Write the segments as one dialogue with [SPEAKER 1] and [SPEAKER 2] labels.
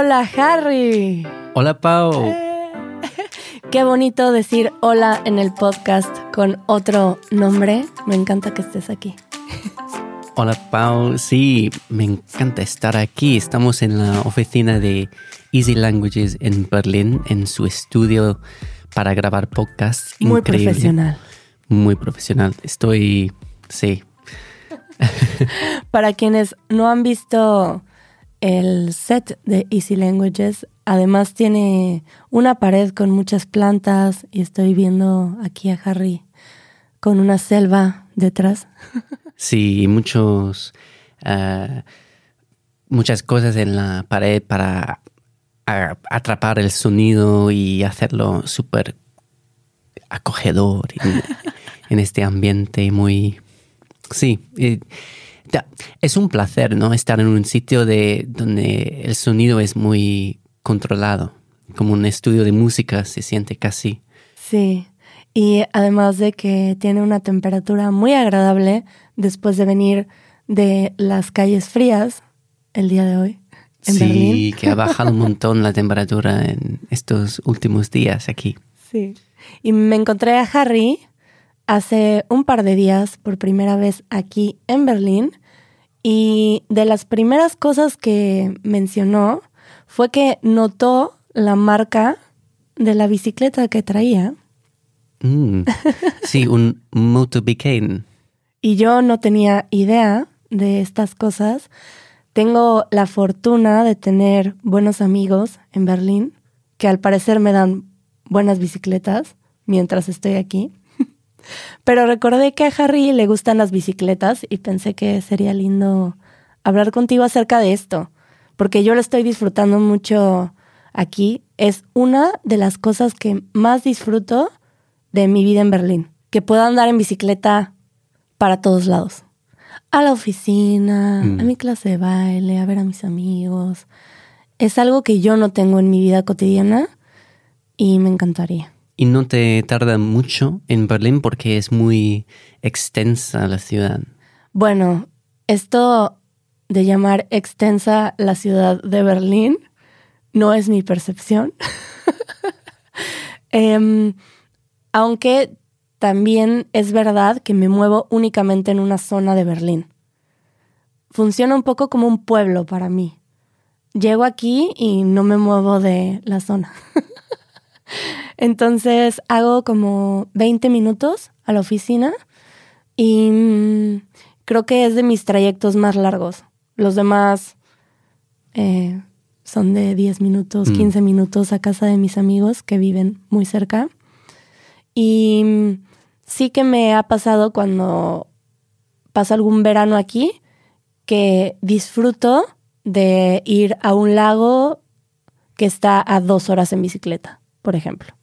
[SPEAKER 1] Hola Harry.
[SPEAKER 2] Hola Pau.
[SPEAKER 1] Eh, Qué bonito decir hola en el podcast con otro nombre. Me encanta que estés aquí.
[SPEAKER 2] Hola Pau, sí, me encanta estar aquí. Estamos en la oficina de Easy Languages en Berlín, en su estudio para grabar podcasts.
[SPEAKER 1] Muy
[SPEAKER 2] Increíble.
[SPEAKER 1] profesional.
[SPEAKER 2] Muy profesional. Estoy, sí,
[SPEAKER 1] Para quienes no han visto el set de Easy Languages, además tiene una pared con muchas plantas y estoy viendo aquí a Harry con una selva detrás.
[SPEAKER 2] sí, muchos, ah, muchas cosas en la pared para atrapar el sonido y hacerlo súper acogedor en, en este ambiente muy... Sí, es un placer, ¿no? Estar en un sitio de, donde el sonido es muy controlado, como un estudio de música se siente casi.
[SPEAKER 1] Sí, y además de que tiene una temperatura muy agradable después de venir de las calles frías el día de hoy en
[SPEAKER 2] sí,
[SPEAKER 1] Berlín.
[SPEAKER 2] que ha bajado un montón la temperatura en estos últimos días aquí.
[SPEAKER 1] Sí. Y me encontré a Harry hace un par de días por primera vez aquí en Berlín y de las primeras cosas que mencionó fue que notó la marca de la bicicleta que traía
[SPEAKER 2] Mm, Sí, un Motobicane.
[SPEAKER 1] y yo no tenía idea de estas cosas. Tengo la fortuna de tener buenos amigos en Berlín que al parecer me dan buenas bicicletas mientras estoy aquí. Pero recordé que a Harry le gustan las bicicletas y pensé que sería lindo hablar contigo acerca de esto, porque yo lo estoy disfrutando mucho aquí. Es una de las cosas que más disfruto de mi vida en Berlín, que puedo andar en bicicleta para todos lados. A la oficina,
[SPEAKER 2] Mm.
[SPEAKER 1] a mi clase de baile, a ver a mis amigos. Es algo que yo no tengo en mi vida cotidiana y me encantaría.
[SPEAKER 2] Y no te tarda mucho en Berlín porque es muy extensa la ciudad.
[SPEAKER 1] Bueno, esto de llamar extensa la ciudad de Berlín no es mi percepción. Em, aunque también es verdad que me muevo únicamente en una zona de Berlín. Funciona un poco como un pueblo para mí. Llego aquí y no me muevo de la zona. Entonces hago como 20 minutos a la oficina y mm, creo que es de mis trayectos más largos. Los demás eh, son de 10 minutos,
[SPEAKER 2] Mm.
[SPEAKER 1] 15 minutos a casa de mis amigos que viven muy cerca. Y mm, sí que me ha pasado cuando paso algún verano aquí que disfruto de ir a un lago que está a dos horas en bicicleta, por ejemplo.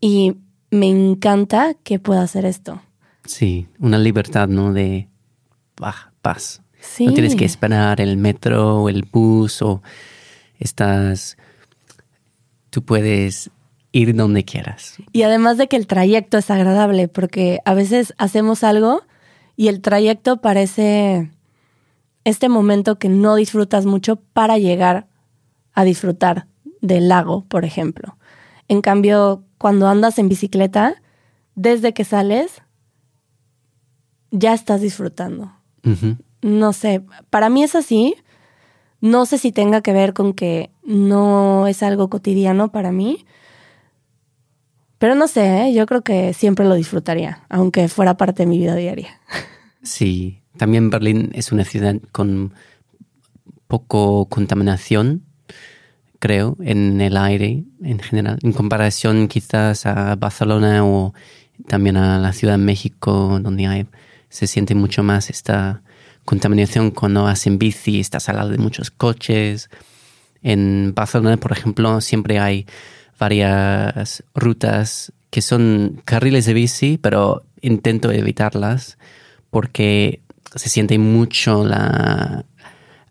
[SPEAKER 1] Y me encanta que pueda hacer esto.
[SPEAKER 2] Sí, una libertad, ¿no? De bah, paz.
[SPEAKER 1] Sí.
[SPEAKER 2] No tienes que esperar el metro o el bus o estás... Tú puedes ir donde quieras.
[SPEAKER 1] Y además de que el trayecto es agradable, porque a veces hacemos algo y el trayecto parece este momento que no disfrutas mucho para llegar a disfrutar del lago, por ejemplo. En cambio, cuando andas en bicicleta, desde que sales, ya estás disfrutando. No sé, para mí es así. No sé si tenga que ver con que no es algo cotidiano para mí. Pero no sé, ¿eh? yo creo que siempre lo disfrutaría, aunque fuera parte de mi vida diaria.
[SPEAKER 2] Sí, también Berlín es una ciudad con poco contaminación, creo, en el aire en general, en comparación quizás a Barcelona o también a la Ciudad de México, donde hay, se siente mucho más esta contaminación cuando vas en bici, estás al lado de muchos coches. En Barcelona, por ejemplo, siempre hay varias rutas que son carriles de bici, pero intento evitarlas porque se siente mucho la,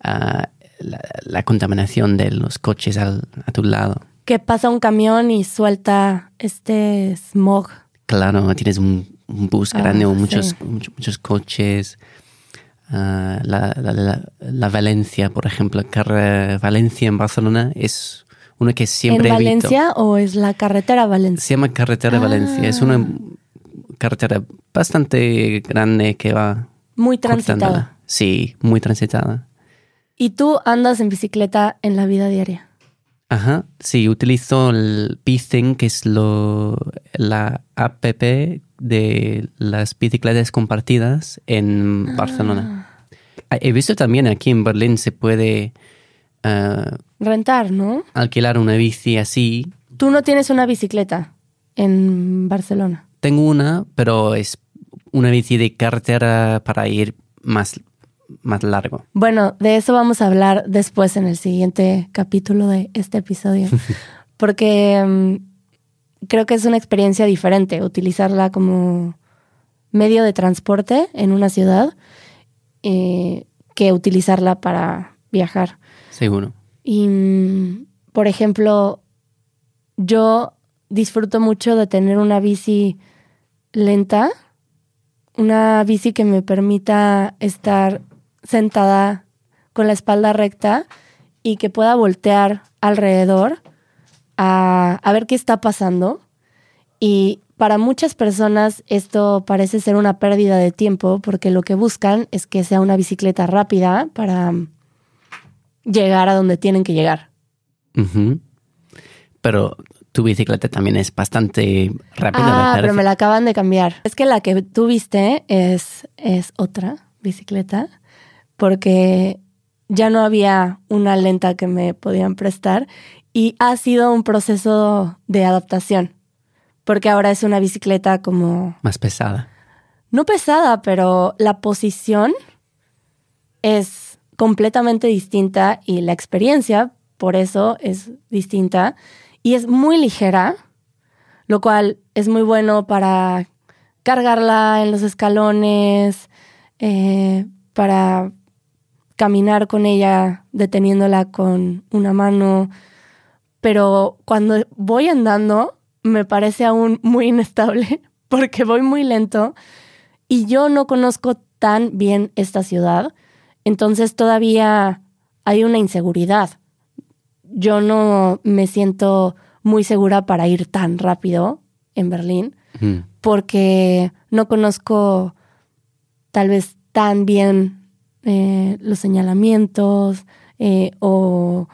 [SPEAKER 2] ah, la, la contaminación de los coches al- a tu lado.
[SPEAKER 1] Que pasa un camión y suelta este smog.
[SPEAKER 2] Claro, tienes un, un bus
[SPEAKER 1] Ah,
[SPEAKER 2] grande o muchos,
[SPEAKER 1] sí.
[SPEAKER 2] muchos, muchos coches. ah, la, la- Valencia, por ejemplo. Carre Valencia en Barcelona es una que siempre
[SPEAKER 1] ¿En
[SPEAKER 2] evito.
[SPEAKER 1] Valencia o es la carretera Valencia?
[SPEAKER 2] Se llama Carretera
[SPEAKER 1] Ah.
[SPEAKER 2] Valencia. Es una carretera bastante grande que va
[SPEAKER 1] Muy
[SPEAKER 2] cortándola.
[SPEAKER 1] transitada.
[SPEAKER 2] Sí, muy transitada.
[SPEAKER 1] ¿Y tú andas en bicicleta en la vida diaria?
[SPEAKER 2] Ajá, sí, utilizo el Bithing, que es lo, la app de las bicicletas compartidas en Barcelona. Ah, He visto también aquí en Berlín se puede ah,
[SPEAKER 1] Rentar, ¿no?
[SPEAKER 2] alquilar una bici así.
[SPEAKER 1] Tú no tienes una bicicleta en Barcelona.
[SPEAKER 2] Tengo una, pero es una bici de carretera para ir más, más largo.
[SPEAKER 1] Bueno, de eso vamos a hablar después en el siguiente capítulo de este episodio, porque mm, creo que es una experiencia diferente utilizarla como medio de transporte en una ciudad eh, que utilizarla para viajar.
[SPEAKER 2] Seguro.
[SPEAKER 1] Y, mm, por ejemplo, yo disfruto mucho de tener una bici lenta, una bici que me permita estar sentada con la espalda recta y que pueda voltear alrededor a, a ver qué está pasando. Y para muchas personas esto parece ser una pérdida de tiempo porque lo que buscan es que sea una bicicleta rápida para llegar a donde tienen que llegar.
[SPEAKER 2] Pero tu bicicleta también es bastante rápida,
[SPEAKER 1] Ah, pero me la acaban de cambiar. Es que la que tú viste es, es otra bicicleta, porque ya no había una lenta que me podían prestar y ha sido un proceso de adaptación, porque ahora es una bicicleta como,
[SPEAKER 2] Más pesada.
[SPEAKER 1] no pesada, pero la posición es completamente distinta y la experiencia, por eso, es distinta y es muy ligera, lo cual es muy bueno para cargarla en los escalones, eh, para caminar con ella deteniéndola con una mano, pero cuando voy andando me parece aún muy inestable porque voy muy lento y yo no conozco tan bien esta ciudad, entonces todavía hay una inseguridad. Yo no me siento muy segura para ir tan rápido en Berlín
[SPEAKER 2] Mm.
[SPEAKER 1] porque no conozco tal vez tan bien eh, los señalamientos eh, o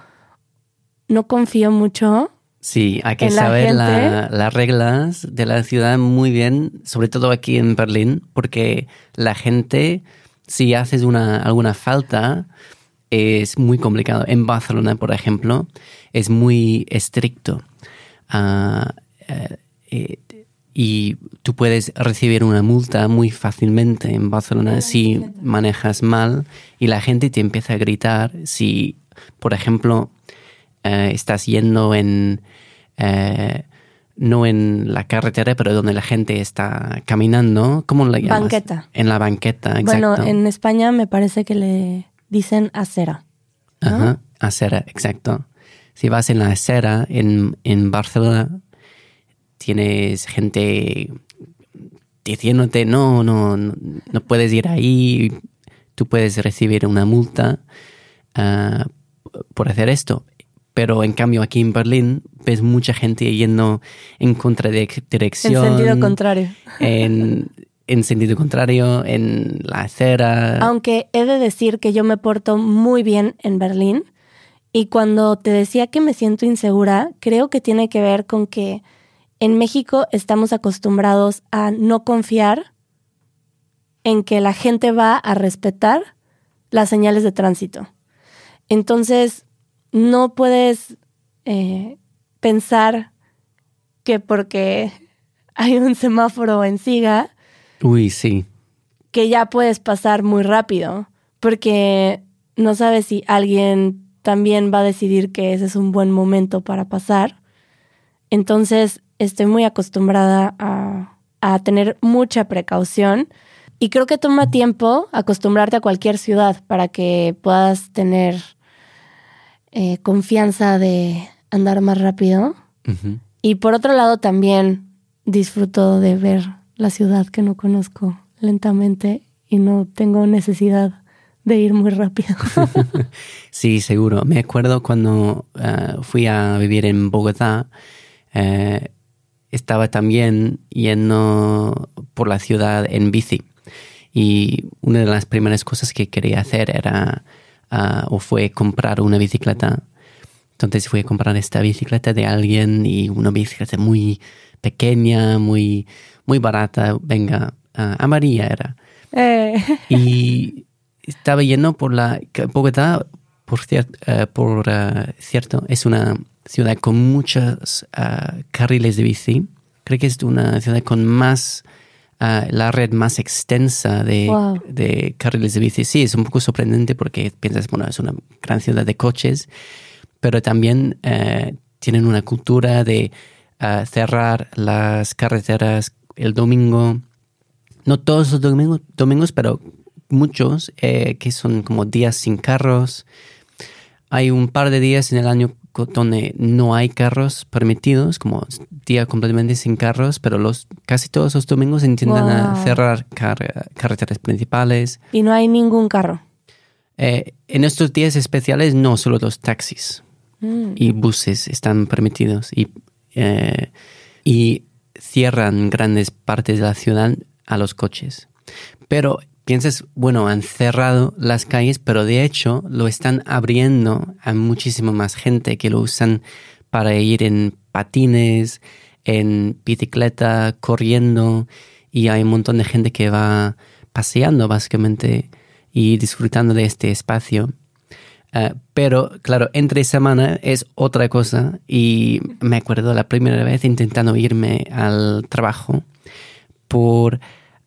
[SPEAKER 1] no confío mucho.
[SPEAKER 2] Sí, hay que
[SPEAKER 1] la
[SPEAKER 2] saber la- las reglas de la ciudad muy bien, sobre todo aquí en Berlín, porque la gente, si haces una, alguna falta, es muy complicado. En Barcelona, por ejemplo, es muy estricto. Eh, y tú puedes recibir una multa muy fácilmente en Barcelona si manejas mal y la gente te empieza a gritar si, por ejemplo, eh, estás yendo en eh, no en la carretera, pero donde la gente está caminando, ¿cómo la llamas?
[SPEAKER 1] Banqueta.
[SPEAKER 2] En la banqueta, exacto.
[SPEAKER 1] Bueno, en España me parece que le dicen acera. ¿no?
[SPEAKER 2] Ajá, acera, exacto. Si vas en la acera en, en Barcelona, tienes gente diciéndote, no, no, no, no puedes ir ahí, tú puedes recibir una multa ah, por hacer esto. Pero en cambio aquí en Berlín ves mucha gente yendo en contradirección.
[SPEAKER 1] En sentido contrario.
[SPEAKER 2] En, en sentido contrario, en la acera.
[SPEAKER 1] Aunque he de decir que yo me porto muy bien en Berlín y cuando te decía que me siento insegura, creo que tiene que ver con que en México estamos acostumbrados a no confiar en que la gente va a respetar las señales de tránsito. Entonces, no puedes eh, pensar que porque hay un semáforo en siga,
[SPEAKER 2] Uy, sí.
[SPEAKER 1] que ya puedes pasar muy rápido, porque no sabes si alguien también va a decidir que ese es un buen momento para pasar. Entonces, estoy muy acostumbrada a, a tener mucha precaución y creo que toma tiempo acostumbrarte a cualquier ciudad para que puedas tener eh, confianza de andar más rápido. Y por otro lado también disfruto de ver la ciudad que no conozco lentamente y no tengo necesidad de ir muy rápido.
[SPEAKER 2] sí, seguro. Me acuerdo cuando eh, fui a vivir en Bogotá, eh, estaba también yendo por la ciudad en bici. Y una de las primeras cosas que quería hacer era, ah, o fue comprar una bicicleta. Entonces fui a comprar esta bicicleta de alguien y una bicicleta muy pequeña, muy, muy barata, venga, uh, amarilla era.
[SPEAKER 1] Eh.
[SPEAKER 2] Y estaba yendo por la... Bogotá, por, uh, por uh, cierto, es una ciudad con muchos carriles de bici. Creo que es una ciudad con más... la red más extensa de,
[SPEAKER 1] Wow.
[SPEAKER 2] de carriles de bici. Sí, es un poco sorprendente porque piensas, bueno, es una gran ciudad de coches, pero también eh, tienen una cultura de eh, cerrar las carreteras el domingo. No todos los domingos, domingos pero muchos eh, que son como días sin carros. Hay un par de días en el año donde no hay carros permitidos, como día completamente sin carros, pero los casi todos los domingos intentan a cerrar car- carreteras principales.
[SPEAKER 1] Y no hay ningún carro.
[SPEAKER 2] Eh, en estos días especiales no solo los taxis
[SPEAKER 1] Mm.
[SPEAKER 2] y buses están permitidos y, eh, y cierran grandes partes de la ciudad a los coches. Pero piensas, bueno, han cerrado las calles, pero de hecho lo están abriendo a muchísima más gente que lo usan para ir en patines, en bicicleta, corriendo y hay un montón de gente que va paseando básicamente y disfrutando de este espacio. Uh, pero claro, entre semana es otra cosa y me acuerdo la primera vez intentando irme al trabajo por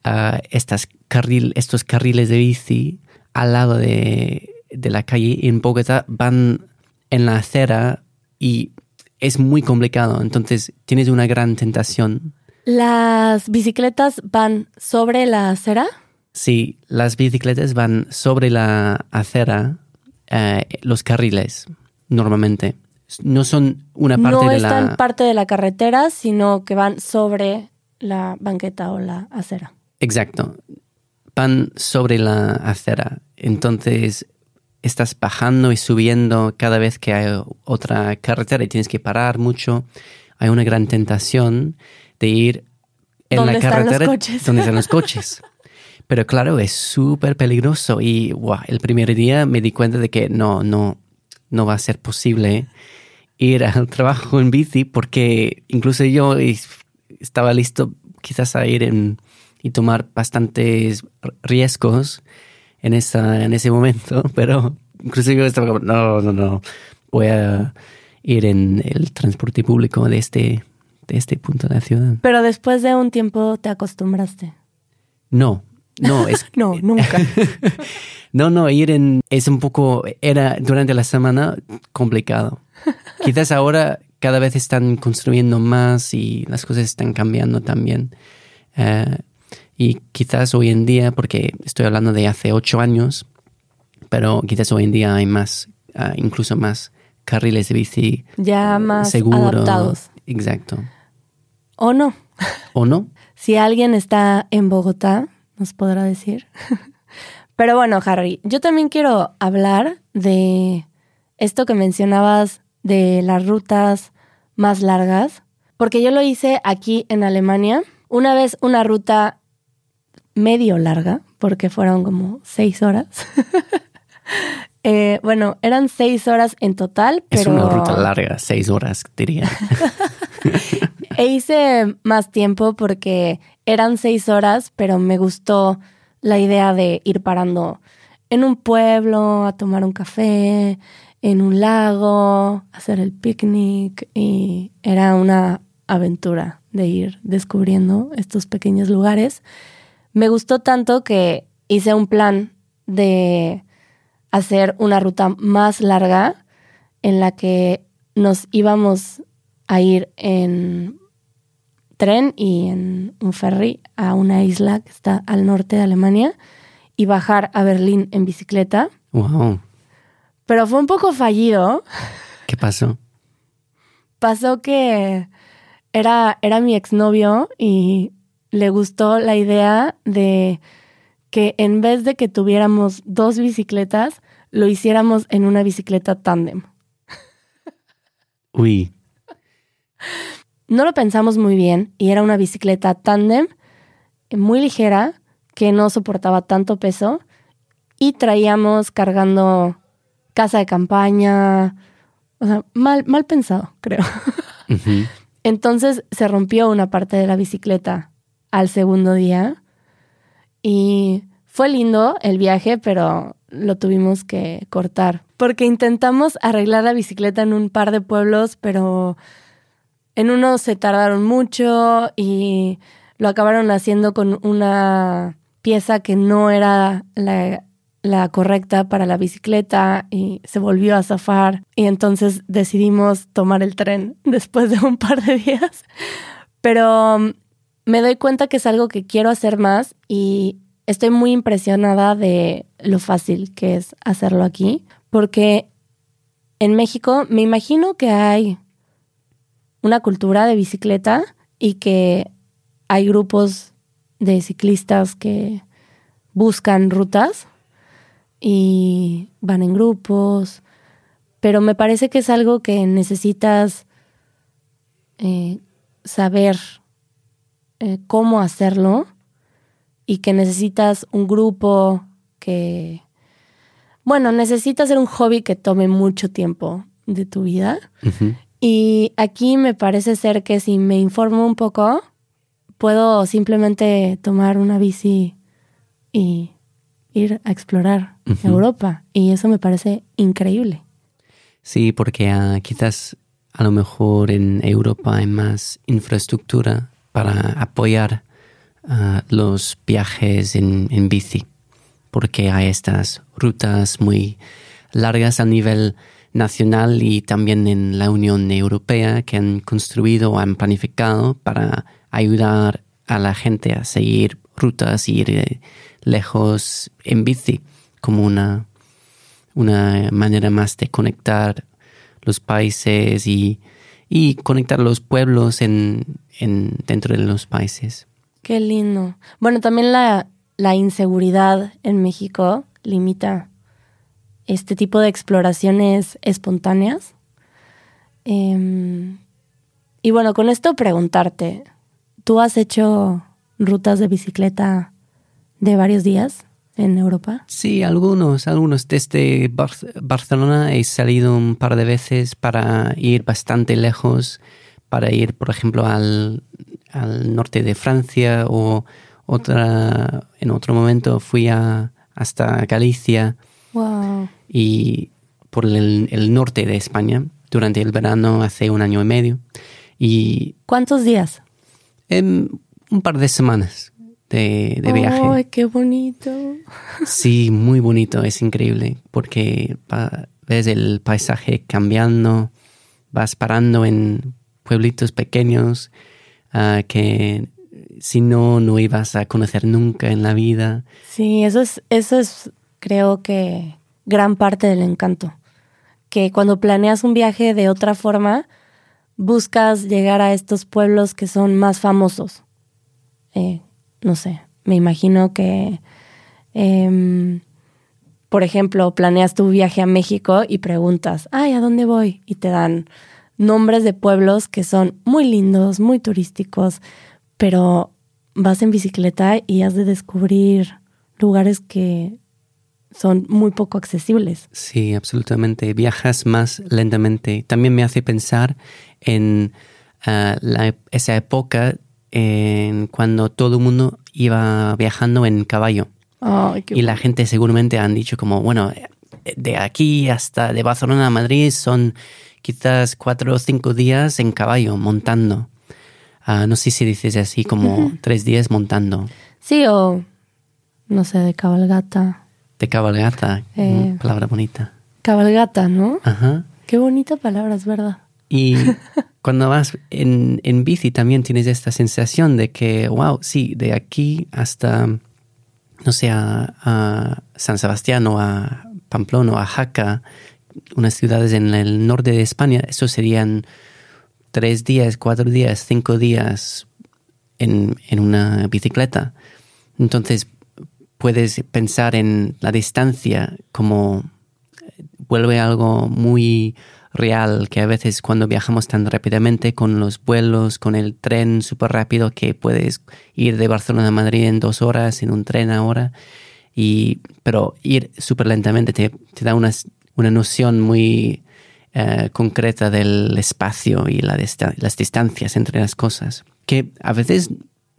[SPEAKER 2] uh, estas carril, estos carriles de bici al lado de, de la calle en Bogotá van en la acera y es muy complicado, entonces tienes una gran tentación.
[SPEAKER 1] ¿Las bicicletas van sobre la acera?
[SPEAKER 2] Sí, las bicicletas van sobre la acera, eh, los carriles, normalmente. No son una parte
[SPEAKER 1] no
[SPEAKER 2] de
[SPEAKER 1] están
[SPEAKER 2] la...
[SPEAKER 1] parte de la carretera, sino que van sobre la banqueta o la acera.
[SPEAKER 2] Exacto. Van sobre la acera. Entonces estás bajando y subiendo cada vez que hay otra carretera y tienes que parar mucho. Hay una gran tentación de ir en
[SPEAKER 1] ¿Dónde
[SPEAKER 2] la carretera donde están los coches. Pero claro, es súper peligroso y guau, el primer día me di cuenta de que no, no, no va a ser posible ir al trabajo en bici porque incluso yo es- estaba listo quizás a ir en, y tomar bastantes riesgos en, esa, en ese momento, pero incluso yo estaba como, no, no, no, voy a ir en el transporte público de este, de este punto de la ciudad.
[SPEAKER 1] Pero después de un tiempo te acostumbraste.
[SPEAKER 2] No, no, es
[SPEAKER 1] No, nunca.
[SPEAKER 2] No, no, ir en es un poco, era durante la semana complicado. Quizás ahora cada vez están construyendo más y las cosas están cambiando también. Eh, y quizás hoy en día, porque estoy hablando de hace ocho años, pero quizás hoy en día hay más, ah, incluso más carriles de bici
[SPEAKER 1] ya más
[SPEAKER 2] seguro.
[SPEAKER 1] adaptados.
[SPEAKER 2] Exacto.
[SPEAKER 1] ¿O no?
[SPEAKER 2] ¿O no?
[SPEAKER 1] Si alguien está en Bogotá, nos podrá decir. Pero bueno, Harry, yo también quiero hablar de esto que mencionabas de las rutas más largas, porque yo lo hice aquí en Alemania. Una vez una ruta medio larga, porque fueron como seis horas. Eh, bueno, eran seis horas en total, pero...
[SPEAKER 2] Es una ruta larga, seis horas, diría.
[SPEAKER 1] E hice más tiempo porque eran seis horas, pero me gustó la idea de ir parando en un pueblo, a tomar un café, en un lago, hacer el picnic y era una aventura de ir descubriendo estos pequeños lugares. Me gustó tanto que hice un plan de hacer una ruta más larga en la que nos íbamos a ir en tren y en un ferry a una isla que está al norte de Alemania y bajar a Berlín en bicicleta.
[SPEAKER 2] Wow.
[SPEAKER 1] Pero fue un poco fallido.
[SPEAKER 2] ¿Qué pasó?
[SPEAKER 1] Pasó que era, era mi exnovio y le gustó la idea de que en vez de que tuviéramos dos bicicletas, lo hiciéramos en una bicicleta tándem.
[SPEAKER 2] Uy.
[SPEAKER 1] No lo pensamos muy bien y era una bicicleta tándem muy ligera que no soportaba tanto peso y traíamos cargando casa de campaña, o sea, mal, mal pensado, creo. Entonces se rompió una parte de la bicicleta al segundo día. Y fue lindo el viaje, pero lo tuvimos que cortar. Porque intentamos arreglar la bicicleta en un par de pueblos, pero en uno se tardaron mucho y lo acabaron haciendo con una pieza que no era la, correcta para la bicicleta y se volvió a zafar. Y entonces decidimos tomar el tren después de un par de días. Pero um, me doy cuenta que es algo que quiero hacer más y estoy muy impresionada de lo fácil que es hacerlo aquí, porque en México me imagino que hay una cultura de bicicleta y que hay grupos de ciclistas que buscan rutas y van en grupos, pero me parece que es algo que necesitas eh, saber eh, cómo hacerlo y que necesitas un grupo que, bueno, necesitas ser un hobby que tome mucho tiempo de tu vida. Y aquí me parece ser que si me informo un poco, puedo simplemente tomar una bici y ir a explorar Europa. Y eso me parece increíble.
[SPEAKER 2] Sí, porque ah, quizás a lo mejor en Europa hay más infraestructura para apoyar ah, los viajes en, en, bici, porque hay estas rutas muy largas a nivel nacional y también en la Unión Europea que han construido o han planificado para ayudar a la gente a seguir rutas y ir eh, lejos en bici como una, una manera más de conectar los países y, conectar los pueblos en, dentro de los países.
[SPEAKER 1] Qué lindo. Bueno, también la, inseguridad en México limita este tipo de exploraciones espontáneas. Em, y bueno, con esto preguntarte, ¿tú has hecho rutas de bicicleta de varios días en Europa?
[SPEAKER 2] Sí, algunos, algunos. Desde Barcelona he salido un par de veces para ir bastante lejos, para ir, por ejemplo, al, norte de Francia o otra, en otro momento fui a, hasta Galicia.
[SPEAKER 1] Wow.
[SPEAKER 2] Y por el, norte de España durante el verano hace un año y medio. Y
[SPEAKER 1] ¿Cuántos días?
[SPEAKER 2] un par de semanas de, viaje.
[SPEAKER 1] ¡Ay, qué bonito!
[SPEAKER 2] Sí, muy bonito, es increíble, porque ves el paisaje cambiando, vas parando en pueblitos pequeños ah, que si no, no ibas a conocer nunca en la vida.
[SPEAKER 1] Sí, eso es, eso es, creo que, gran parte del encanto. Que cuando planeas un viaje de otra forma, buscas llegar a estos pueblos que son más famosos. Eh, no sé, me imagino que, em, por ejemplo, planeas tu viaje a México y preguntas, ay, ¿a dónde voy? Y te dan nombres de pueblos que son muy lindos, muy turísticos, pero vas en bicicleta y has de descubrir lugares que son muy poco accesibles.
[SPEAKER 2] Sí, absolutamente. Viajas más lentamente. También me hace pensar en ah, esa época en cuando todo el mundo iba viajando en caballo. y la gente seguramente han dicho como, bueno, de aquí hasta de Barcelona a Madrid son quizás cuatro o cinco días en caballo, montando. Ah, no sé si dices así, como tres días montando.
[SPEAKER 1] Sí, o no sé, de cabalgata.
[SPEAKER 2] De cabalgata, eh, palabra bonita.
[SPEAKER 1] Cabalgata, ¿no?
[SPEAKER 2] Ajá.
[SPEAKER 1] Qué bonita palabra, es verdad.
[SPEAKER 2] Y cuando vas en, en, bici también tienes esta sensación de que, wow, sí, de aquí hasta, no sé, a, San Sebastián o a Pamplona o a Jaca, unas ciudades en el norte de España, eso serían tres días, cuatro días, cinco días en, en una bicicleta. Entonces, puedes pensar en la distancia como eh, vuelve algo muy real, que a veces cuando viajamos tan rápidamente con los vuelos, con el tren súper rápido, que puedes ir de Barcelona a Madrid en dos horas en un tren ahora, y, pero ir súper lentamente te, te, da una, una noción muy eh, concreta del espacio y la las distancias entre las cosas, que a veces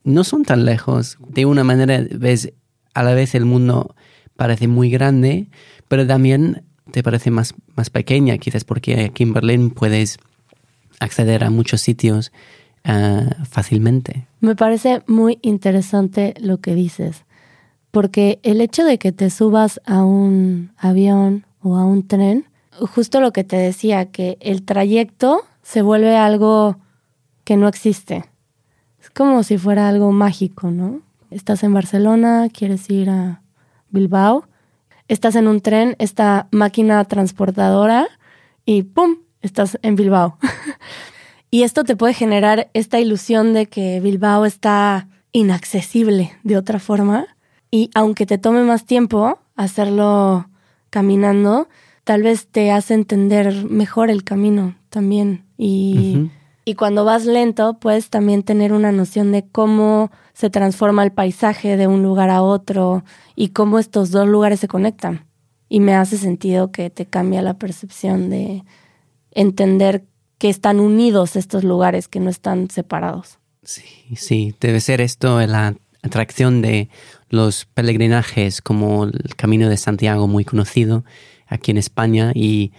[SPEAKER 2] no son tan lejos. De una manera, ves, a la vez el mundo parece muy grande, pero también te parece más, más pequeña, quizás porque aquí en Berlín puedes acceder a muchos sitios uh, fácilmente.
[SPEAKER 1] Me parece muy interesante lo que dices, porque el hecho de que te subas a un avión o a un tren, justo lo que te decía, que el trayecto se vuelve algo que no existe. Es como si fuera algo mágico, ¿no? Estás en Barcelona, quieres ir a Bilbao estás en un tren, esta máquina transportadora y ¡pum! estás en Bilbao. y esto te puede generar esta ilusión de que Bilbao está inaccesible de otra forma. Y aunque te tome más tiempo hacerlo caminando, tal vez te hace entender mejor el camino también. Y, y cuando vas lento, puedes también tener una noción de cómo se transforma el paisaje de un lugar a otro y cómo estos dos lugares se conectan. Y me hace sentido que te cambia la percepción de entender que están unidos estos lugares, que no están separados.
[SPEAKER 2] Sí, sí, debe ser esto la atracción de los peregrinajes como el Camino de Santiago, muy conocido aquí en España, y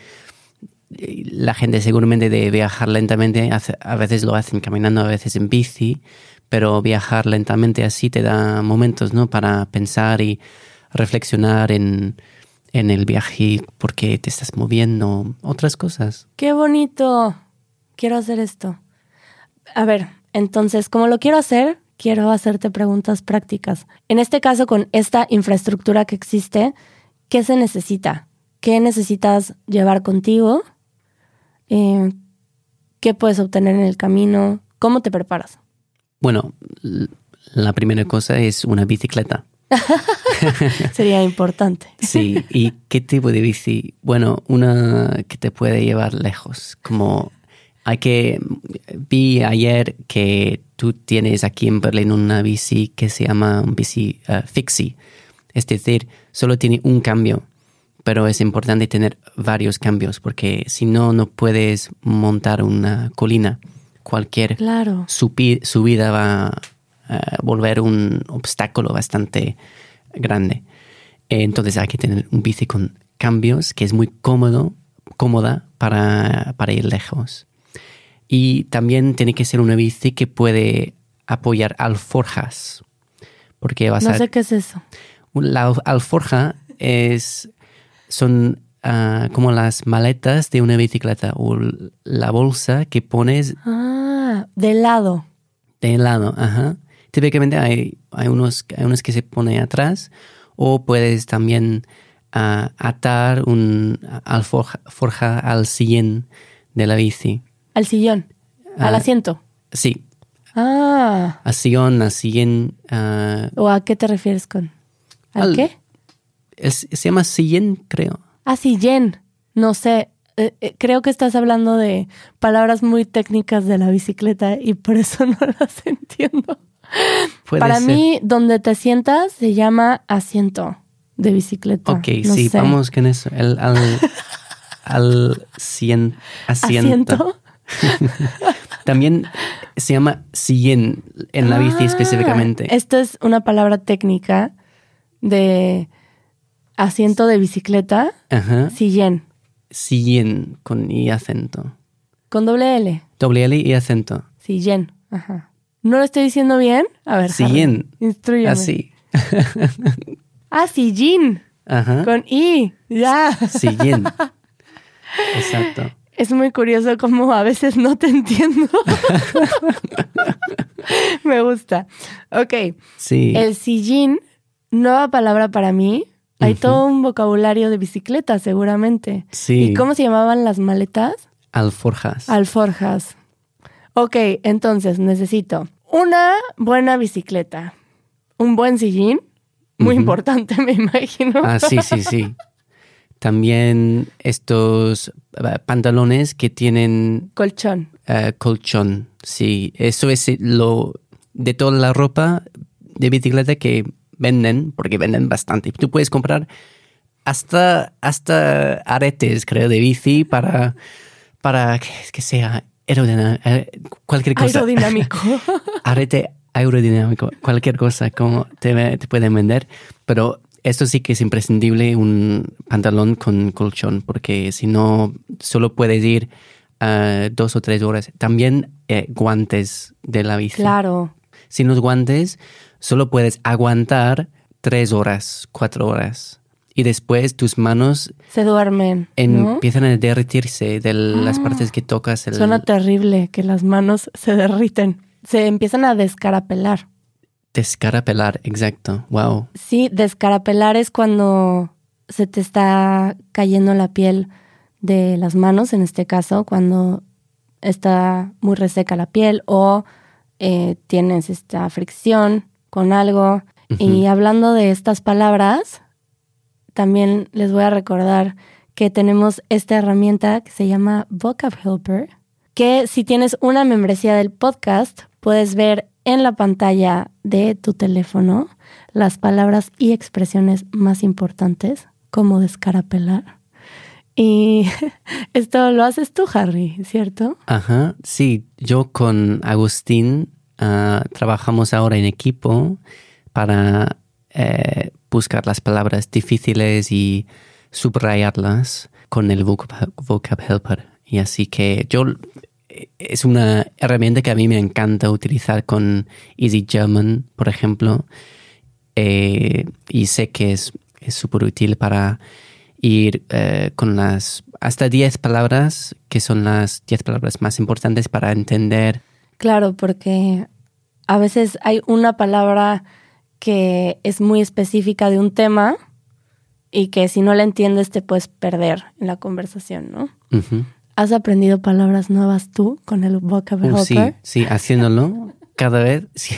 [SPEAKER 2] la gente seguramente de viajar lentamente, a veces lo hacen caminando, a veces en bici, pero viajar lentamente así te da momentos, ¿no? Para pensar y reflexionar en, en el viaje porque te estás moviendo, otras cosas.
[SPEAKER 1] ¡Qué bonito! Quiero hacer esto. A ver, entonces, como lo quiero hacer, quiero hacerte preguntas prácticas. En este caso, con esta infraestructura que existe, ¿qué se necesita? ¿Qué necesitas llevar contigo? Eh, ¿Qué puedes obtener en el camino? ¿Cómo te preparas?
[SPEAKER 2] Bueno, la primera cosa es una bicicleta.
[SPEAKER 1] Sería importante.
[SPEAKER 2] Sí, ¿y qué tipo de bici? Bueno, una que te puede llevar lejos, como hay que vi ayer que tú tienes aquí en Berlín una bici que se llama un bici uh, fixie, es decir, solo tiene un cambio, pero es importante tener varios cambios porque si no no puedes montar una colina cualquier
[SPEAKER 1] claro.
[SPEAKER 2] subida va a volver un obstáculo bastante grande. Entonces hay que tener un bici con cambios que es muy cómodo, cómoda para, para ir lejos. Y también tiene que ser una bici que puede apoyar alforjas. Porque vas
[SPEAKER 1] no sé qué es eso.
[SPEAKER 2] La alforja es, son Ah, como las maletas de una bicicleta o la bolsa que pones.
[SPEAKER 1] Ah, de lado.
[SPEAKER 2] De lado, ajá. Típicamente hay, hay, unos, hay unos que se pone atrás o puedes también ah, atar un alforja al sillón de la bici.
[SPEAKER 1] ¿Al sillón? ¿Al ah, asiento?
[SPEAKER 2] Sí.
[SPEAKER 1] Ah.
[SPEAKER 2] Al sillón, al sillón.
[SPEAKER 1] ¿O a qué te refieres con? ¿Al, qué?
[SPEAKER 2] se llama sillón, creo.
[SPEAKER 1] Ah, Jen. No sé. Eh, eh, creo que estás hablando de palabras muy técnicas de la bicicleta y por eso no las entiendo. Para mí, donde te sientas se llama asiento de bicicleta.
[SPEAKER 2] Ok, sí, vamos con eso. El, al, al asiento. ¿Asiento? También se llama sillén en la bici ah, específicamente.
[SPEAKER 1] Esto es una palabra técnica de asiento de bicicleta, Ajá. sillén.
[SPEAKER 2] Sillén con i acento.
[SPEAKER 1] Con doble L.
[SPEAKER 2] Doble L y acento.
[SPEAKER 1] Sillén. Ajá. ¿No lo estoy diciendo bien? A ver.
[SPEAKER 2] Sillén.
[SPEAKER 1] Instruyame.
[SPEAKER 2] Así.
[SPEAKER 1] ah, sillín. Ajá. Con i. Ya.
[SPEAKER 2] Sillén. Exacto.
[SPEAKER 1] Es muy curioso cómo a veces no te entiendo. Me gusta. Ok.
[SPEAKER 2] Sí.
[SPEAKER 1] El sillín, nueva palabra para mí, hay todo un vocabulario de bicicleta, seguramente.
[SPEAKER 2] Sí.
[SPEAKER 1] ¿Y cómo se llamaban las maletas?
[SPEAKER 2] Alforjas.
[SPEAKER 1] Alforjas. Ok, entonces necesito una buena bicicleta, un buen sillín Muy importante, me imagino.
[SPEAKER 2] Ah, sí, sí, sí. También estos eh, pantalones que tienen
[SPEAKER 1] Colchón.
[SPEAKER 2] eh, colchón. Sí, eso es lo de toda la ropa de bicicleta que venden, porque venden bastante. Tú puedes comprar hasta, hasta aretes, creo, de bici para, para que, sea eh, cualquier cosa.
[SPEAKER 1] Aerodinámico.
[SPEAKER 2] Arete aerodinámico, cualquier cosa como te, te pueden vender, pero esto sí que es imprescindible un pantalón con colchón, porque si no, solo puedes ir ah, dos o tres horas. También eh, guantes de la bici.
[SPEAKER 1] claro.
[SPEAKER 2] Sin los guantes, solo puedes aguantar tres horas, cuatro horas. Y después tus manos
[SPEAKER 1] Se duermen. ¿no?
[SPEAKER 2] empiezan a derretirse de las
[SPEAKER 1] Ah.
[SPEAKER 2] partes que tocas. El,
[SPEAKER 1] Suena terrible que las manos se derriten. Se empiezan a descarapelar.
[SPEAKER 2] Descarapelar, exacto. Wow.
[SPEAKER 1] Sí, descarapelar es cuando se te está cayendo la piel de las manos, en este caso, cuando está muy reseca la piel o eh, tienes esta fricción con algo. Y hablando de estas palabras, también les voy a recordar que tenemos esta herramienta que se llama Vocab Helper, que si tienes una membresía del podcast, puedes ver en la pantalla de tu teléfono las palabras y expresiones más importantes, como descarapelar. Y esto lo haces tú, Harry, ¿cierto?
[SPEAKER 2] Ajá, sí, yo con Agustín ah, trabajamos ahora en equipo para eh, buscar las palabras difíciles y subrayarlas con el vocab, vocab helper. Y así que yo es una herramienta que a mí me encanta utilizar con Easy German, por ejemplo. Eh, y sé que es es súper útil para ir eh, con las hasta 10 palabras, que son las 10 palabras más importantes para entender.
[SPEAKER 1] Claro, porque a veces hay una palabra que es muy específica de un tema y que si no la entiendes te puedes perder en la conversación, ¿no? ¿Has aprendido palabras nuevas tú con el vocab
[SPEAKER 2] Uh, sí, sí, haciéndolo cada vez, sí.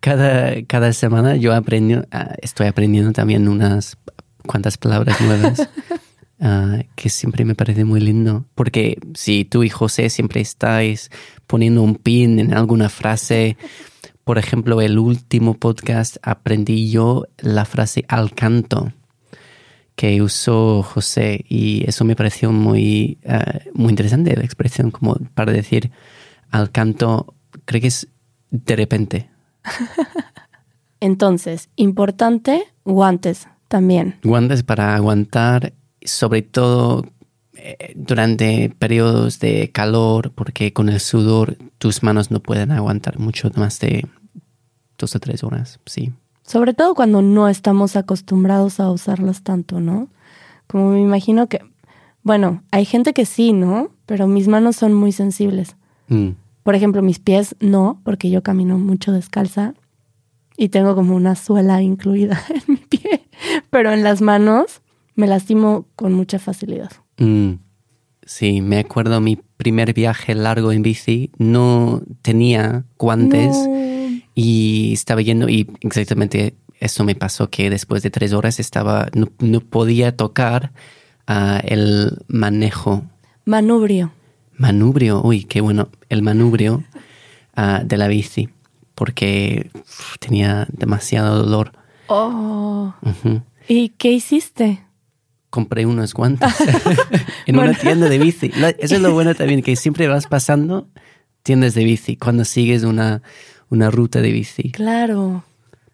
[SPEAKER 2] cada, cada semana yo aprendo, ah, estoy aprendiendo también unas cuantas palabras nuevas. ah, que siempre me parece muy lindo. Porque si tú y José siempre estáis poniendo un pin en alguna frase, por ejemplo, el último podcast aprendí yo la frase al canto que usó José y eso me pareció muy, ah, muy interesante la expresión como para decir al canto, creo que es de repente.
[SPEAKER 1] Entonces, importante, guantes también.
[SPEAKER 2] Guantes para aguantar, sobre todo eh, durante periodos de calor, porque con el sudor tus manos no pueden aguantar mucho más de dos o tres horas, sí.
[SPEAKER 1] Sobre todo cuando no estamos acostumbrados a usarlas tanto, ¿no? Como me imagino que, bueno, hay gente que sí, ¿no? Pero mis manos son muy sensibles.
[SPEAKER 2] Mm.
[SPEAKER 1] Por ejemplo, mis pies no, porque yo camino mucho descalza y tengo como una suela incluida en mi pie. Pero en las manos me lastimo con mucha facilidad.
[SPEAKER 2] Mm. Sí, me acuerdo mi primer viaje largo en bici, no tenía guantes.
[SPEAKER 1] No.
[SPEAKER 2] Y estaba yendo y exactamente eso me pasó que después de tres horas estaba, no, no podía tocar ah, el manejo,
[SPEAKER 1] Manubrio.
[SPEAKER 2] manubrio, uy, qué bueno, el manubrio ah, de la bici, porque uf, tenía demasiado dolor.
[SPEAKER 1] Oh. ¿Y qué hiciste?
[SPEAKER 2] Compré unos guantes en una tienda de bici. Eso es lo bueno también, que siempre vas pasando tiendas de bici cuando sigues una, una ruta de bici.
[SPEAKER 1] Claro.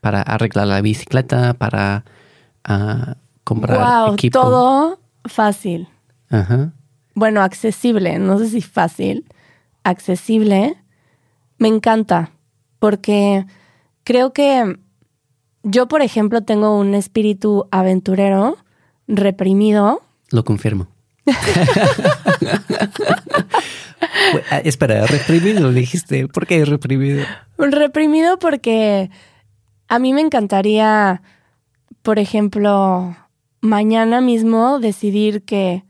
[SPEAKER 2] para arreglar la bicicleta, para ah, comprar
[SPEAKER 1] Wow,
[SPEAKER 2] equipo.
[SPEAKER 1] todo fácil.
[SPEAKER 2] Ajá.
[SPEAKER 1] Bueno, accesible, no sé si fácil, accesible, me encanta, porque creo que yo, por ejemplo, tengo un espíritu aventurero reprimido.
[SPEAKER 2] Lo confirmo. Ah, espera, reprimido, dijiste. ¿Por qué reprimido?
[SPEAKER 1] Reprimido porque a mí me encantaría, por ejemplo, mañana mismo decidir que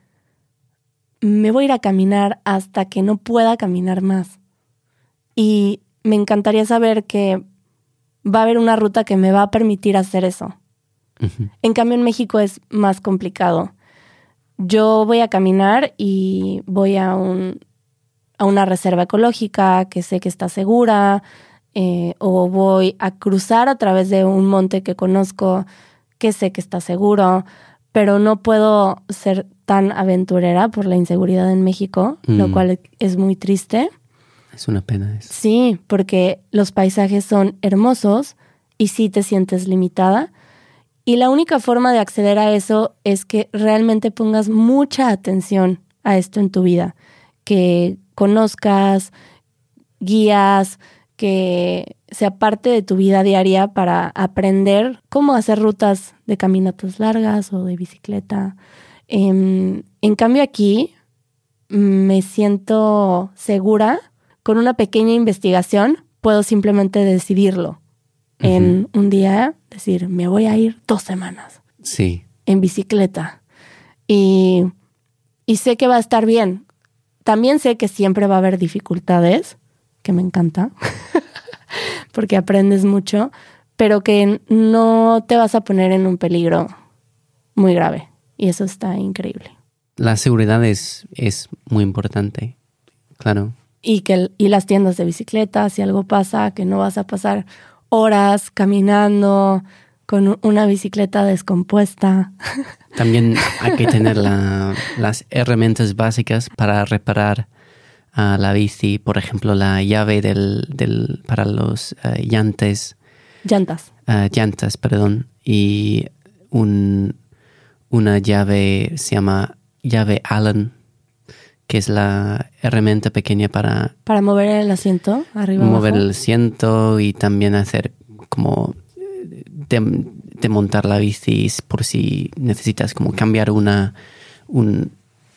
[SPEAKER 1] me voy a ir a caminar hasta que no pueda caminar más. Y me encantaría saber que va a haber una ruta que me va a permitir hacer eso. En cambio, en México es más complicado. Yo voy a caminar y voy a, un, a una reserva ecológica que sé que está segura, eh, o voy a cruzar a través de un monte que conozco que sé que está seguro, pero no puedo ser tan aventurera por la inseguridad en México, lo mm. cual es muy triste.
[SPEAKER 2] Es una pena eso.
[SPEAKER 1] Sí, porque los paisajes son hermosos y sí te sientes limitada. Y la única forma de acceder a eso es que realmente pongas mucha atención a esto en tu vida, que conozcas guías, que sea parte de tu vida diaria para aprender cómo hacer rutas de caminatas largas o de bicicleta. Em, en cambio aquí me siento segura, con una pequeña investigación puedo simplemente decidirlo. En un día decir, me voy a ir dos semanas.
[SPEAKER 2] Sí.
[SPEAKER 1] En bicicleta. Y, y sé que va a estar bien. También sé que siempre va a haber dificultades, que me encanta, porque aprendes mucho, pero que no te vas a poner en un peligro muy grave. Y eso está increíble.
[SPEAKER 2] La seguridad es, es muy importante, claro.
[SPEAKER 1] Y, que, y las tiendas de bicicleta, si algo pasa, que no vas a pasar horas caminando con una bicicleta descompuesta.
[SPEAKER 2] También hay que tener las herramientas básicas para reparar a la bici, por ejemplo, la llave del, del para los eh, llantes.
[SPEAKER 1] Llantas.
[SPEAKER 2] Uh, llantas, perdón. Y un, una llave, se llama llave Allen, que es la herramienta pequeña para...
[SPEAKER 1] Para mover el asiento arriba.
[SPEAKER 2] Mover el asiento y también hacer como de, montar la bici por si necesitas como cambiar una, un,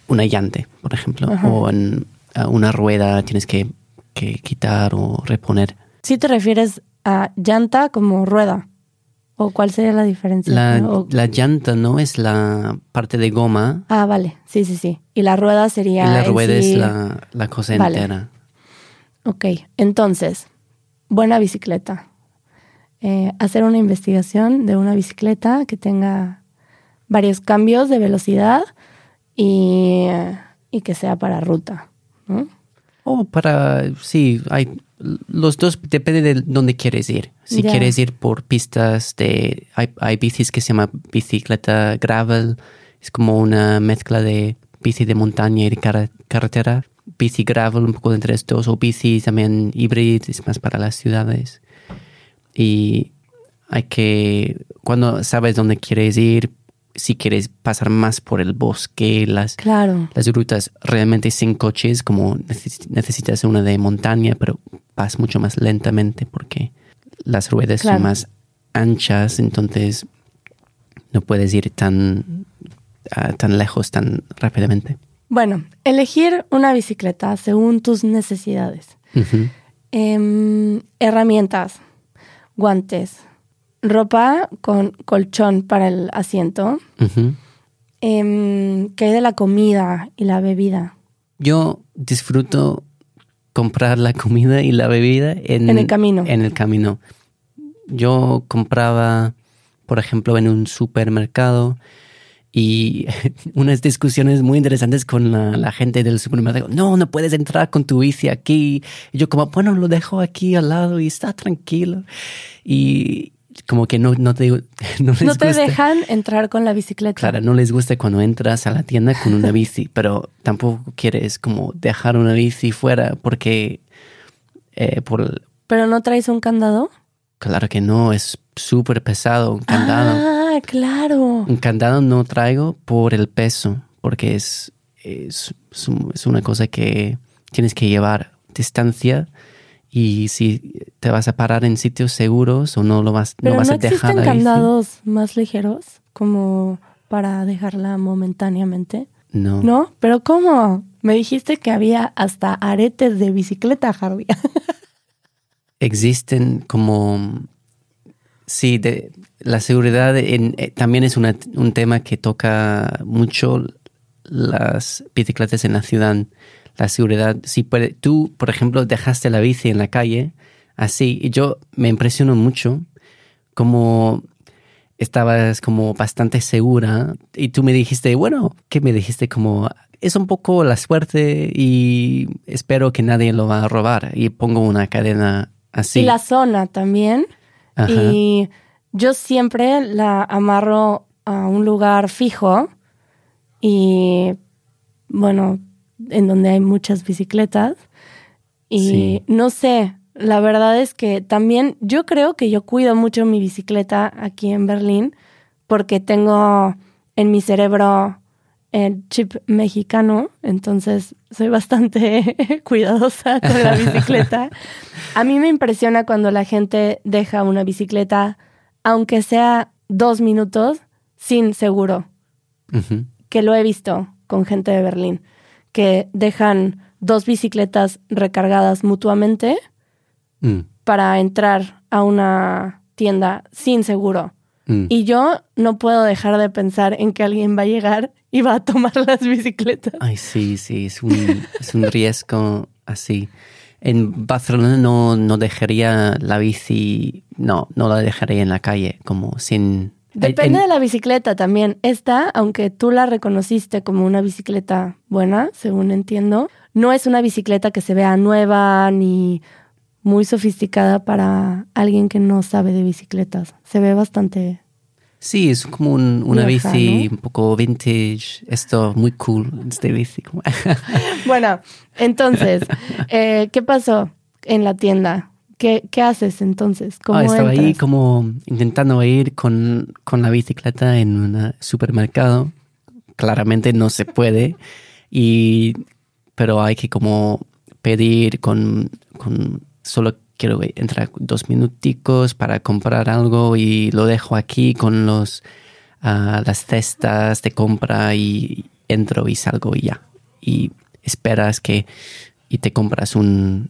[SPEAKER 2] una llante, por ejemplo, o en, una rueda tienes que, quitar o reponer.
[SPEAKER 1] Si te refieres a llanta como rueda. ¿O cuál sería la diferencia?
[SPEAKER 2] La, llanta no es la parte de goma.
[SPEAKER 1] Ah, vale. Sí, sí, sí. Y la rueda sería.
[SPEAKER 2] Y la rueda es la, cosa entera.
[SPEAKER 1] Ok. Entonces, buena bicicleta. Eh, hacer una investigación de una bicicleta que tenga varios cambios de velocidad y, y que sea para ruta.
[SPEAKER 2] O para, sí, hay los dos depende de dónde quieres ir. Si quieres ir por pistas de, hay, hay, bicis que se llama bicicleta gravel, es como una mezcla de bici de montaña y de carretera. Bici gravel, un poco entre estos, o bici también híbrida, es más para las ciudades. Y hay que, cuando sabes dónde quieres ir, si quieres pasar más por el bosque, las, las rutas realmente sin coches, como necesitas una de montaña, pero vas mucho más lentamente porque las ruedas son más anchas, entonces no puedes ir tan, ah, tan lejos tan rápidamente.
[SPEAKER 1] Bueno, elegir una bicicleta según tus necesidades. Em, herramientas, guantes, ropa con colchón para el asiento. Em, ¿Qué hay de la comida y la bebida?
[SPEAKER 2] Yo disfruto comprar la comida y la bebida en,
[SPEAKER 1] el camino.
[SPEAKER 2] En el camino. Yo compraba, por ejemplo, en un supermercado y unas discusiones muy interesantes con la, gente del supermercado. No, no puedes entrar con tu bici aquí. Y yo como, bueno, lo dejo aquí al lado y está tranquilo. Y, como que no, no te,
[SPEAKER 1] no no te dejan entrar con la bicicleta.
[SPEAKER 2] Claro, no les gusta cuando entras a la tienda con una bici, pero tampoco quieres como dejar una bici fuera porque eh, por...
[SPEAKER 1] ¿Pero no traes un candado?
[SPEAKER 2] Claro que no, es súper pesado un candado.
[SPEAKER 1] Ah, claro.
[SPEAKER 2] Un candado no traigo por el peso, porque es, es, es una cosa que tienes que llevar distancia y si te vas a parar en sitios seguros o no lo vas, no vas a dejar
[SPEAKER 1] ¿No candados más ligeros como para dejarla momentáneamente?
[SPEAKER 2] No.
[SPEAKER 1] ¿No? ¿Pero cómo? Me dijiste que había hasta aretes de bicicleta, Harvey.
[SPEAKER 2] Existen como... Sí, de, la seguridad en, eh, también es un tema que toca mucho las bicicletas en la ciudad la seguridad. Si puede, tú, por ejemplo, dejaste la bici en la calle, así. Y yo me impresionó mucho como estabas como bastante segura y tú me dijiste, bueno, ¿qué me dijiste? Como es un poco la suerte y espero que nadie lo va a robar y pongo una cadena así.
[SPEAKER 1] Y la zona también.
[SPEAKER 2] Ajá.
[SPEAKER 1] Y yo siempre la amarro a un lugar fijo y, bueno, en donde hay muchas bicicletas. Y
[SPEAKER 2] Sí.
[SPEAKER 1] no sé, la verdad es que también yo creo que yo cuido mucho mi bicicleta aquí en Berlín porque tengo en mi cerebro el chip mexicano, entonces soy bastante cuidadosa con la bicicleta. A mí me impresiona cuando la gente deja una bicicleta, aunque sea dos minutos, sin seguro, que lo he visto con gente de Berlín, que dejan dos bicicletas recargadas mutuamente
[SPEAKER 2] Mm,
[SPEAKER 1] para entrar a una tienda sin seguro.
[SPEAKER 2] mm.
[SPEAKER 1] Y yo no puedo dejar de pensar en que alguien va a llegar y va a tomar las bicicletas.
[SPEAKER 2] Ay, sí, sí, es un, es un riesgo así. En Barcelona no, no dejaría la bici, no, no la dejaría en la calle, como sin...
[SPEAKER 1] Depende
[SPEAKER 2] en-
[SPEAKER 1] de la bicicleta también. Esta, aunque tú la reconociste como una bicicleta buena, según entiendo, no es una bicicleta que se vea nueva ni muy sofisticada para alguien que no sabe de bicicletas. Se ve bastante...
[SPEAKER 2] Sí, es como un- una
[SPEAKER 1] Vieja,
[SPEAKER 2] bici
[SPEAKER 1] ¿no?
[SPEAKER 2] un poco vintage, esto muy cool, este bici.
[SPEAKER 1] Bueno, entonces, eh, ¿qué pasó en la tienda? ¿Qué, qué haces entonces? ¿Cómo
[SPEAKER 2] Ah, estaba ahí como intentando ir con, con la bicicleta en un supermercado. Claramente no se puede, y, pero hay que como pedir con, con solo quiero entrar dos minuticos para comprar algo y lo dejo aquí con los ah, las cestas de compra y entro y salgo y ya. Y esperas que y te compras un,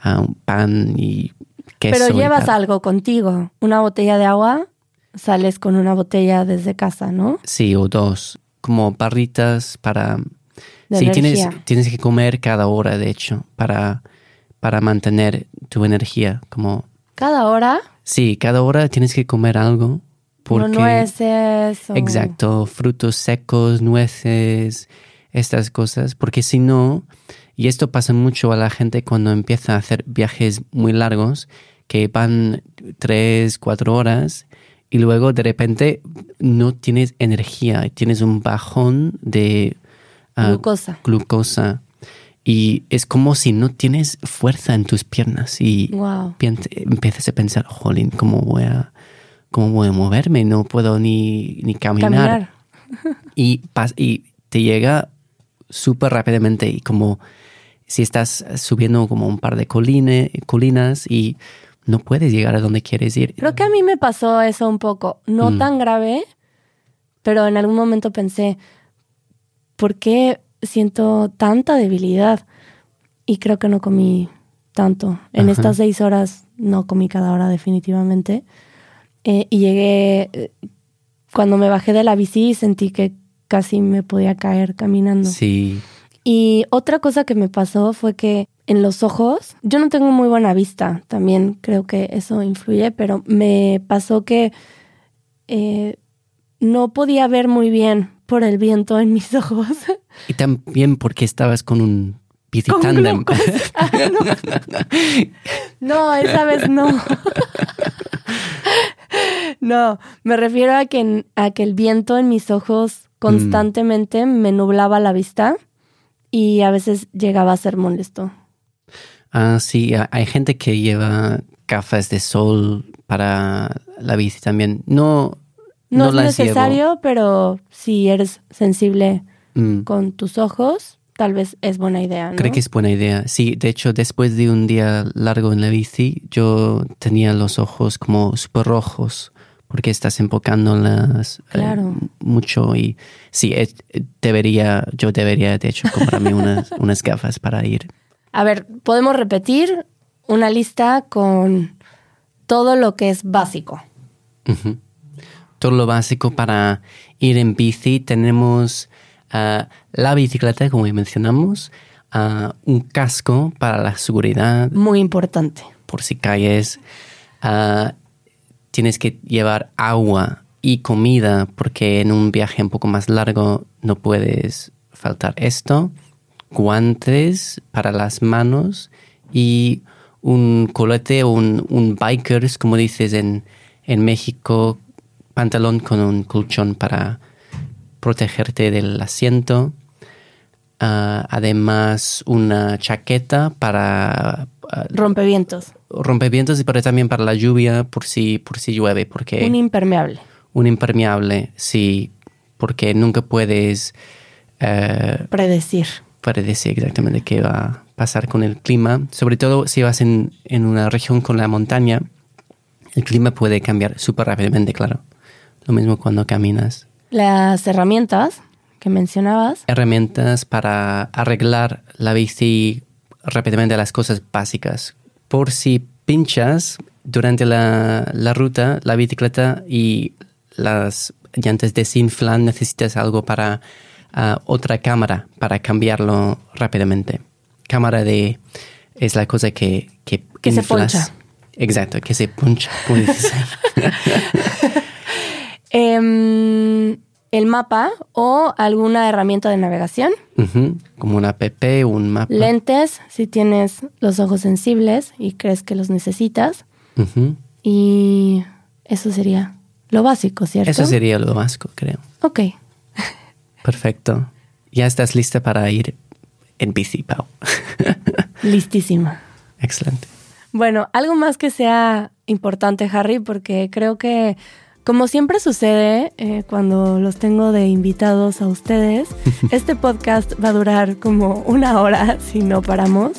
[SPEAKER 2] ah, un pan y queso.
[SPEAKER 1] Pero llevas algo contigo, una botella de agua, sales con una botella desde casa, ¿no?
[SPEAKER 2] Sí, o dos. Como barritas para...
[SPEAKER 1] De
[SPEAKER 2] sí, tienes, tienes que comer cada hora, de hecho, para, para mantener tu energía. Como,
[SPEAKER 1] Cada hora,
[SPEAKER 2] sí, cada hora tienes que comer algo. Porque,
[SPEAKER 1] como nueces. o-
[SPEAKER 2] Exacto, frutos secos, nueces, estas cosas. Porque si no, y esto pasa mucho a la gente cuando empieza a hacer viajes muy largos, que van tres, cuatro horas y luego de repente no tienes energía, tienes un bajón de ah,
[SPEAKER 1] Glucosa.
[SPEAKER 2] glucosa. Y es como si no tienes fuerza en tus piernas y
[SPEAKER 1] Wow.
[SPEAKER 2] empiezas a pensar, jolín, ¿cómo voy a, cómo voy a moverme? No puedo ni, ni caminar.
[SPEAKER 1] Caminar.
[SPEAKER 2] Y, pas- y te llega súper rápidamente y como si estás subiendo como un par de coline- colinas y no puedes llegar a donde quieres ir.
[SPEAKER 1] Creo que a mí me pasó eso un poco. No
[SPEAKER 2] Mm.
[SPEAKER 1] tan grave, pero en algún momento pensé, ¿por qué siento tanta debilidad? Y creo que no comí tanto. En
[SPEAKER 2] Ajá.
[SPEAKER 1] estas seis horas no comí cada hora definitivamente. Eh, y llegué, eh, cuando me bajé de la bici sentí que casi me podía caer caminando.
[SPEAKER 2] Sí,
[SPEAKER 1] Y otra cosa que me pasó fue que en los ojos, yo no tengo muy buena vista, también creo que eso influye, pero me pasó que eh, no podía ver muy bien por el viento en mis ojos.
[SPEAKER 2] y también porque estabas con un bici tándem.
[SPEAKER 1] Ah, No, esa vez no. No, me refiero a que, a que el viento en mis ojos constantemente me nublaba la vista y a veces llegaba a ser molesto.
[SPEAKER 2] Ah, sí, ha- hay gente que lleva gafas de sol para la bici también. No,
[SPEAKER 1] No,
[SPEAKER 2] no,
[SPEAKER 1] es
[SPEAKER 2] las
[SPEAKER 1] necesario, pero si eres sensible.
[SPEAKER 2] Mm.
[SPEAKER 1] con tus ojos, tal vez es buena idea, ¿no?
[SPEAKER 2] Creo que es buena idea. Sí, de hecho, después de un día largo en la bici, yo tenía los ojos como súper rojos porque estás enfocándolas eh,
[SPEAKER 1] Claro.
[SPEAKER 2] mucho y sí, eh, debería, yo debería de hecho comprarme unas, unas gafas para ir.
[SPEAKER 1] A ver, podemos repetir una lista con todo lo que es básico.
[SPEAKER 2] Todo lo básico para ir en bici tenemos ah, la bicicleta, como ya mencionamos, ah, un casco para la seguridad,
[SPEAKER 1] Muy importante.
[SPEAKER 2] por si caes. Ah, tienes que llevar agua y comida porque en un viaje un poco más largo no puedes faltar esto. Guantes para las manos y un colete o un, un bikers, como dices en, en México, pantalón con un colchón para protegerte del asiento. Ah, además, una chaqueta para ah,
[SPEAKER 1] Rompevientos.
[SPEAKER 2] rompevientos y pero también para la lluvia por si, por si llueve, porque
[SPEAKER 1] Un impermeable.
[SPEAKER 2] un impermeable, sí, porque nunca puedes eh,
[SPEAKER 1] Predecir.
[SPEAKER 2] predecir exactamente qué va a pasar con el clima, sobre todo si vas en, en una región con la montaña, el clima puede cambiar súper rápidamente, claro. Lo mismo cuando caminas.
[SPEAKER 1] Las herramientas que mencionabas.
[SPEAKER 2] Herramientas para arreglar la bici rápidamente las cosas básicas. Por si pinchas durante la, la ruta, la bicicleta y las llantas desinflan, necesitas algo para ah, otra cámara para cambiarlo rápidamente. Cámara de es la cosa que que,
[SPEAKER 1] Que se poncha.
[SPEAKER 2] Exacto, que se puncha.
[SPEAKER 1] Em, el mapa o alguna herramienta de navegación.
[SPEAKER 2] Como una app, un mapa.
[SPEAKER 1] Lentes, si tienes los ojos sensibles y crees que los necesitas. Y eso sería lo básico, ¿cierto?
[SPEAKER 2] Eso sería lo básico, creo.
[SPEAKER 1] Ok.
[SPEAKER 2] Perfecto. Ya estás lista para ir en bici, Pau.
[SPEAKER 1] Listísima.
[SPEAKER 2] Excelente.
[SPEAKER 1] Bueno, algo más que sea importante, Harry, porque creo que, como siempre sucede eh, cuando los tengo de invitados a ustedes, este podcast va a durar como una hora si no paramos.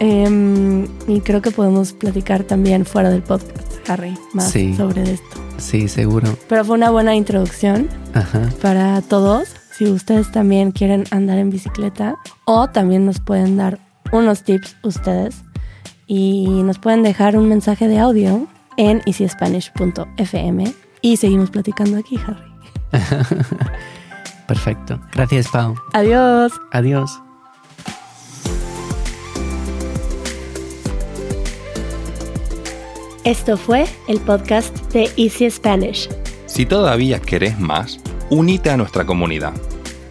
[SPEAKER 1] Em, y creo que podemos platicar también fuera del podcast, Harry, más
[SPEAKER 2] Sí.
[SPEAKER 1] sobre esto.
[SPEAKER 2] Sí, seguro.
[SPEAKER 1] Pero fue una buena introducción
[SPEAKER 2] Ajá.
[SPEAKER 1] para todos. Si ustedes también quieren andar en bicicleta o también nos pueden dar unos tips ustedes y nos pueden dejar un mensaje de audio en easyspanish.fm y seguimos platicando aquí, Harry.
[SPEAKER 2] Perfecto. Gracias, Pau.
[SPEAKER 1] Adiós.
[SPEAKER 2] Adiós.
[SPEAKER 3] Esto fue el podcast de Easy Spanish.
[SPEAKER 4] Si todavía querés más, unite a nuestra comunidad.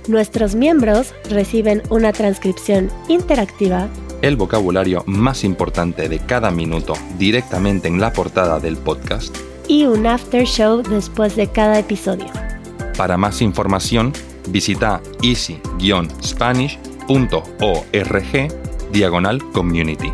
[SPEAKER 3] Nuestros miembros reciben una transcripción interactiva
[SPEAKER 4] El vocabulario más importante de cada minuto directamente en la portada del podcast.
[SPEAKER 3] Y un after show después de cada episodio.
[SPEAKER 4] Para más información, visita easy-spanish.org diagonal community.